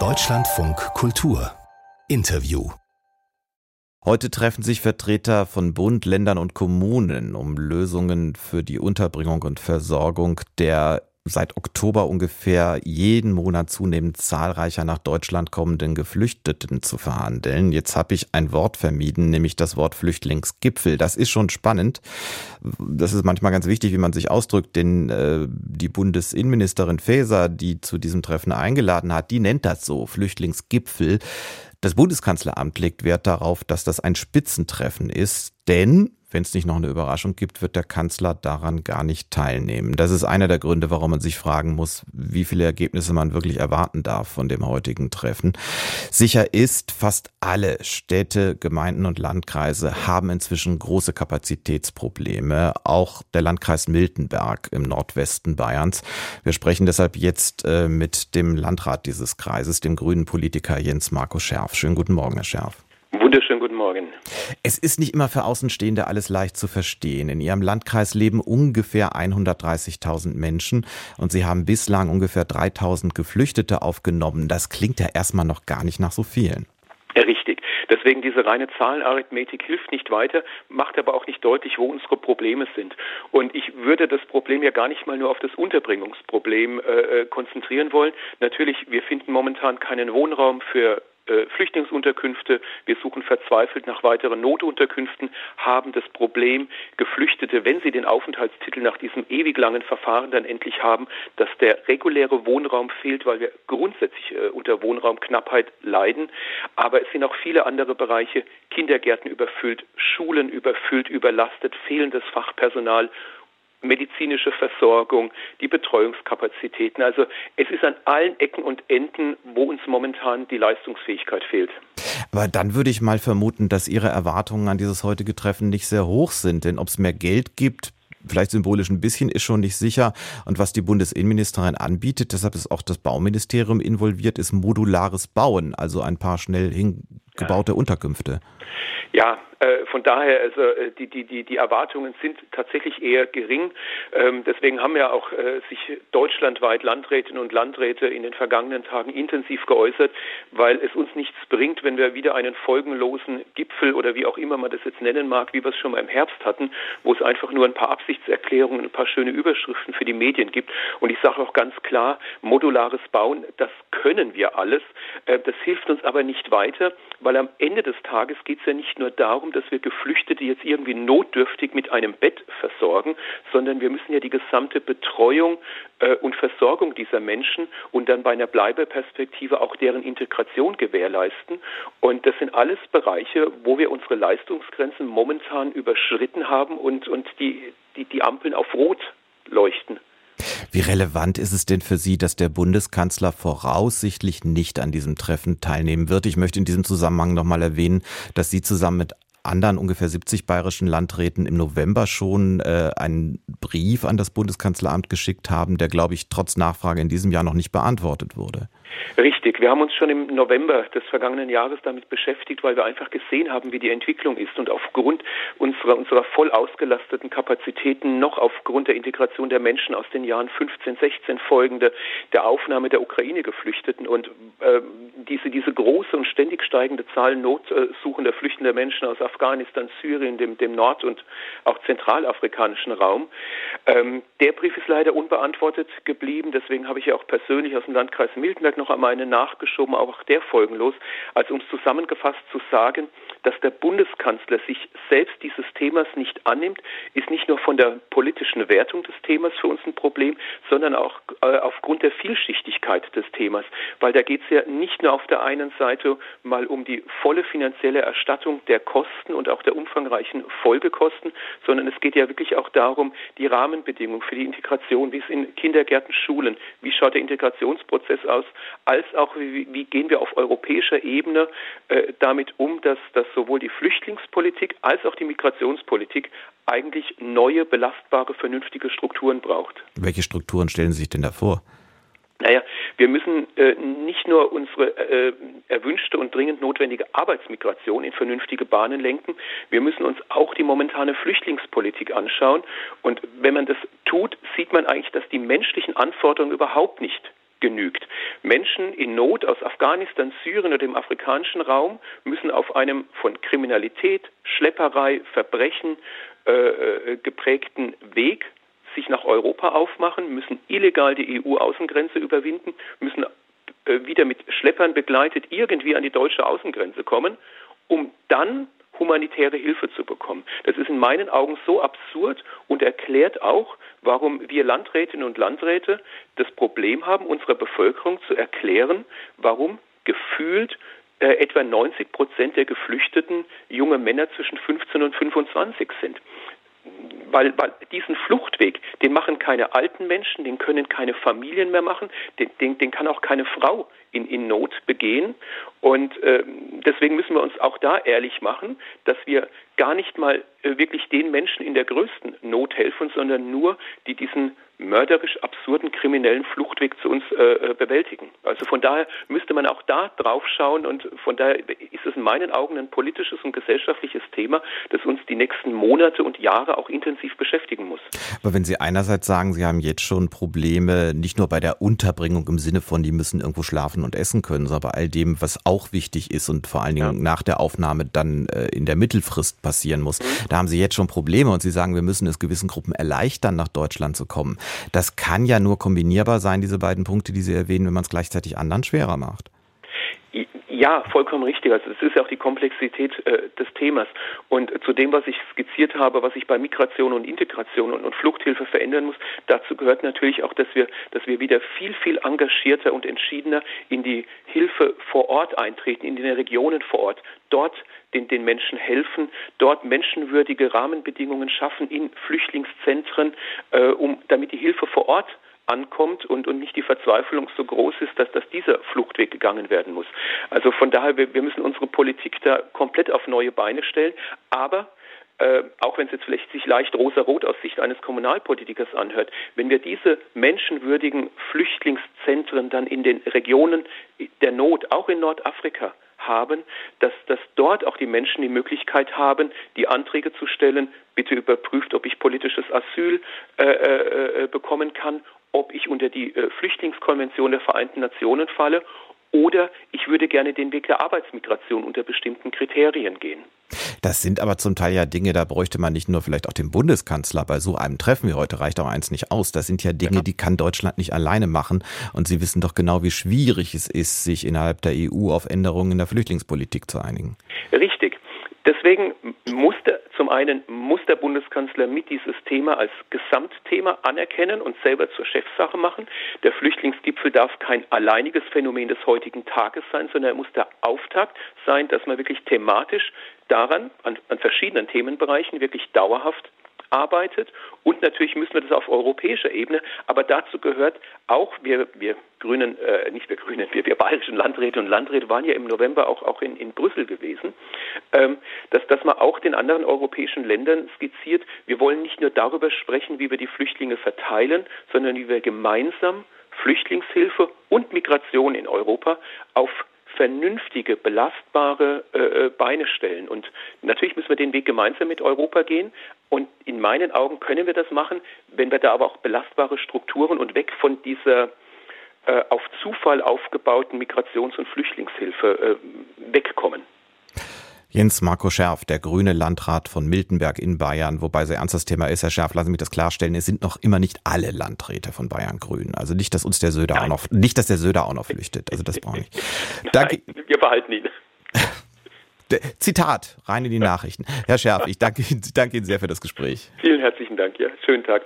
Deutschlandfunk Kultur. Interview. Heute treffen sich Vertreter von Bund, Ländern und Kommunen, um Lösungen für die Unterbringung und Versorgung der seit Oktober ungefähr jeden Monat zunehmend zahlreicher nach Deutschland kommenden Geflüchteten zu verhandeln. Jetzt habe ich ein Wort vermieden, nämlich das Wort Flüchtlingsgipfel. Das ist schon spannend. Das ist manchmal ganz wichtig, wie man sich ausdrückt, denn äh, die Bundesinnenministerin Faeser, die zu diesem Treffen eingeladen hat, die nennt das so, Flüchtlingsgipfel. Das Bundeskanzleramt legt Wert darauf, dass das ein Spitzentreffen ist, denn wenn es nicht noch eine Überraschung gibt, wird der Kanzler daran gar nicht teilnehmen. Das ist einer der Gründe, warum man sich fragen muss, wie viele Ergebnisse man wirklich erwarten darf von dem heutigen Treffen. Sicher ist, fast alle Städte, Gemeinden und Landkreise haben inzwischen große Kapazitätsprobleme. Auch der Landkreis Miltenberg im Nordwesten Bayerns. Wir sprechen deshalb jetzt äh, mit dem Landrat dieses Kreises, dem grünen Politiker Jens Marco Scherf. Schönen guten Morgen, Herr Scherf. Wunderschönen guten Morgen. Es ist nicht immer für Außenstehende alles leicht zu verstehen. In Ihrem Landkreis leben ungefähr 130.000 Menschen und Sie haben bislang ungefähr 3.000 Geflüchtete aufgenommen. Das klingt ja erstmal noch gar nicht nach so vielen. Richtig. Deswegen diese reine Zahlenarithmetik hilft nicht weiter, macht aber auch nicht deutlich, wo unsere Probleme sind. Und ich würde das Problem ja gar nicht mal nur auf das Unterbringungsproblem äh, äh konzentrieren wollen. Natürlich, wir finden momentan keinen Wohnraum für äh, Flüchtlingsunterkünfte. Wir suchen verzweifelt nach weiteren Notunterkünften, haben das Problem, Geflüchtete, wenn sie den Aufenthaltstitel nach diesem ewig langen Verfahren dann endlich haben, dass der reguläre Wohnraum fehlt, weil wir grundsätzlich äh, unter Wohnraumknappheit leiden. Aber es sind auch viele andere Bereiche, Kindergärten überfüllt, Schulen überfüllt, überlastet, fehlendes Fachpersonal medizinische Versorgung, die Betreuungskapazitäten. Also es ist an allen Ecken und Enden, wo uns momentan die Leistungsfähigkeit fehlt. Aber dann würde ich mal vermuten, dass Ihre Erwartungen an dieses heutige Treffen nicht sehr hoch sind. Denn ob es mehr Geld gibt, vielleicht symbolisch ein bisschen, ist schon nicht sicher. Und was die Bundesinnenministerin anbietet, deshalb ist auch das Bauministerium involviert, ist modulares Bauen, also ein paar schnell hingebaute. Unterkünfte. Ja, äh, von daher, also äh, die, die, die, die Erwartungen sind tatsächlich eher gering. Ähm, deswegen haben ja auch äh, sich deutschlandweit Landrätinnen und Landräte in den vergangenen Tagen intensiv geäußert, weil es uns nichts bringt, wenn wir wieder einen folgenlosen Gipfel oder wie auch immer man das jetzt nennen mag, wie wir es schon mal im Herbst hatten, wo es einfach nur ein paar Absichtserklärungen, ein paar schöne Überschriften für die Medien gibt. Und ich sage auch ganz klar, modulares Bauen, das können wir alles. Das hilft uns aber nicht weiter, weil am Ende des Tages geht es ja nicht nur darum, dass wir Geflüchtete jetzt irgendwie notdürftig mit einem Bett versorgen, sondern wir müssen ja die gesamte Betreuung äh, und Versorgung dieser Menschen und dann bei einer Bleibeperspektive auch deren Integration gewährleisten. Und das sind alles Bereiche, wo wir unsere Leistungsgrenzen momentan überschritten haben und, und die, die, die Ampeln auf Rot leuchten. Wie relevant ist es denn für Sie, dass der Bundeskanzler voraussichtlich nicht an diesem Treffen teilnehmen wird? Ich möchte in diesem Zusammenhang nochmal erwähnen, dass Sie zusammen mit anderen ungefähr 70 bayerischen Landräten im November schon äh, einen Brief an das Bundeskanzleramt geschickt haben, der, glaube ich, trotz Nachfrage in diesem Jahr noch nicht beantwortet wurde. Richtig. Wir haben uns schon im November des vergangenen Jahres damit beschäftigt, weil wir einfach gesehen haben, wie die Entwicklung ist und aufgrund unserer, unserer voll ausgelasteten Kapazitäten noch aufgrund der Integration der Menschen aus den Jahren 15, 16 folgende, der Aufnahme der Ukraine-Geflüchteten und äh, diese, diese große und ständig steigende Zahl notsuchender, flüchtender Menschen aus Afghanistan, Syrien, dem, dem nord- und auch zentralafrikanischen Raum. Ähm, der Brief ist leider unbeantwortet geblieben. Deswegen habe ich ja auch persönlich aus dem Landkreis Miltenberg noch einmal einen nachgeschoben, auch der folgenlos. Also um es zusammengefasst zu sagen, dass der Bundeskanzler sich selbst dieses Themas nicht annimmt, ist nicht nur von der politischen Wertung des Themas für uns ein Problem, sondern auch äh, aufgrund der Vielschichtigkeit des Themas. Weil da geht es ja nicht nur auf der einen Seite mal um die volle finanzielle Erstattung der Kosten und auch der umfangreichen Folgekosten, sondern es geht ja wirklich auch darum, die Rahmenbedingungen für die Integration, wie es in Kindergärten, Schulen, wie schaut der Integrationsprozess aus, als auch wie, wie gehen wir auf europäischer Ebene äh, damit um, dass, dass sowohl die Flüchtlingspolitik als auch die Migrationspolitik eigentlich neue, belastbare, vernünftige Strukturen braucht. Welche Strukturen stellen Sie sich denn da vor? Naja, wir müssen äh, nicht nur unsere äh, erwünschte und dringend notwendige Arbeitsmigration in vernünftige Bahnen lenken, wir müssen uns auch die momentane Flüchtlingspolitik anschauen. Und wenn man das tut, sieht man eigentlich, dass die menschlichen Anforderungen überhaupt nicht genügt. Menschen in Not aus Afghanistan, Syrien oder dem afrikanischen Raum müssen auf einem von Kriminalität, Schlepperei, Verbrechen äh, äh geprägten Weg sich nach Europa aufmachen, müssen illegal die EU-Außengrenze überwinden, müssen äh, wieder mit Schleppern begleitet irgendwie an die deutsche Außengrenze kommen, um dann humanitäre Hilfe zu bekommen. Das ist in meinen Augen so absurd und erklärt auch, warum wir Landrätinnen und Landräte das Problem haben, unserer Bevölkerung zu erklären, warum gefühlt äh, etwa 90 Prozent der Geflüchteten junge Männer zwischen 15 und 25 sind weil, weil diesen Fluchtweg, den machen keine alten Menschen, den können keine Familien mehr machen, den, den, den kann auch keine Frau in, in Not begehen. Und äh, deswegen müssen wir uns auch da ehrlich machen, dass wir gar nicht mal äh, wirklich den Menschen in der größten Not helfen, sondern nur die diesen mörderisch absurden kriminellen Fluchtweg zu uns äh, äh, bewältigen. Also von daher müsste man auch da drauf schauen und von daher ist es in meinen Augen ein politisches und gesellschaftliches Thema, das uns die nächsten Monate und Jahre auch intensiv beschäftigen muss. Aber wenn Sie einerseits sagen, Sie haben jetzt schon Probleme, nicht nur bei der Unterbringung im Sinne von, die müssen irgendwo schlafen und essen können, sondern bei all dem, was auch wichtig ist und vor allen Dingen ja. nach der Aufnahme dann äh, in der Mittelfrist passieren muss, mhm. da haben Sie jetzt schon Probleme und Sie sagen, wir müssen es gewissen Gruppen erleichtern, nach Deutschland zu kommen. Das kann ja nur kombinierbar sein, diese beiden Punkte, die Sie erwähnen, wenn man es gleichzeitig anderen schwerer macht. Ja, vollkommen richtig. Also das ist ja auch die Komplexität äh, des Themas. Und zu dem, was ich skizziert habe, was sich bei Migration und Integration und, und, Fluchthilfe verändern muss, dazu gehört natürlich auch, dass wir, dass wir wieder viel, viel engagierter und entschiedener in die Hilfe vor Ort eintreten, in den Regionen vor Ort, dort den, den Menschen helfen, dort menschenwürdige Rahmenbedingungen schaffen in Flüchtlingszentren, äh, um, damit die Hilfe vor Ort ankommt und, und nicht die Verzweiflung so groß ist, dass, dass dieser Fluchtweg gegangen werden muss. Also von daher, wir, wir müssen unsere Politik da komplett auf neue Beine stellen, aber äh, auch wenn es jetzt vielleicht sich leicht rosa-rot aus Sicht eines Kommunalpolitikers anhört, wenn wir diese menschenwürdigen Flüchtlingszentren dann in den Regionen der Not, auch in Nordafrika, haben, dass, dass dort auch die Menschen die Möglichkeit haben, die Anträge zu stellen, bitte überprüft, ob ich politisches Asyl äh, äh, äh bekommen kann ob ich unter die äh, Flüchtlingskonvention der Vereinten Nationen falle oder ich würde gerne den Weg der Arbeitsmigration unter bestimmten Kriterien gehen. Das sind aber zum Teil ja Dinge, da bräuchte man nicht nur vielleicht auch den Bundeskanzler. Bei so einem Treffen wie heute reicht auch eins nicht aus. Das sind ja Dinge, die kann Deutschland nicht alleine machen. Und Sie wissen doch genau, wie schwierig es ist, sich innerhalb der EU auf Änderungen in der Flüchtlingspolitik zu einigen. Richtig. Deswegen musste zum einen muss der Bundeskanzler mit dieses Thema als Gesamtthema anerkennen und selber zur Chefsache machen. Der Flüchtlingsgipfel darf kein alleiniges Phänomen des heutigen Tages sein, sondern er muss der Auftakt sein, dass man wirklich thematisch daran, an, an verschiedenen Themenbereichen wirklich dauerhaft arbeitet. Und natürlich müssen wir das auf europäischer Ebene. Aber dazu gehört auch, wir, wir Grünen, äh, nicht wir Grünen, wir, wir bayerischen Landräte und Landräte waren ja im November auch, auch in, in Brüssel gewesen, ähm, dass, dass man auch den anderen europäischen Ländern skizziert, wir wollen nicht nur darüber sprechen, wie wir die Flüchtlinge verteilen, sondern wie wir gemeinsam Flüchtlingshilfe und Migration in Europa auf vernünftige, belastbare äh, äh, Beine stellen. Und natürlich müssen wir den Weg gemeinsam mit Europa gehen. Und in meinen Augen können wir das machen, wenn wir da aber auch belastbare Strukturen und weg von dieser äh, auf Zufall aufgebauten Migrations- und Flüchtlingshilfe äh, wegkommen. Jens Marco Schärf, der grüne Landrat von Miltenberg in Bayern, wobei sehr ernst das Thema ist, Herr Schärf, lassen Sie mich das klarstellen, es sind noch immer nicht alle Landräte von Bayern grün. Also nicht, dass uns der Söder Nein. auch noch, nicht, dass der Söder auch noch flüchtet. Also das brauche ich. Danke. Wir behalten ihn. Zitat, rein in die Nachrichten. Herr Schärf, ich danke, danke Ihnen sehr für das Gespräch. Vielen herzlichen Dank, ja. Schönen Tag.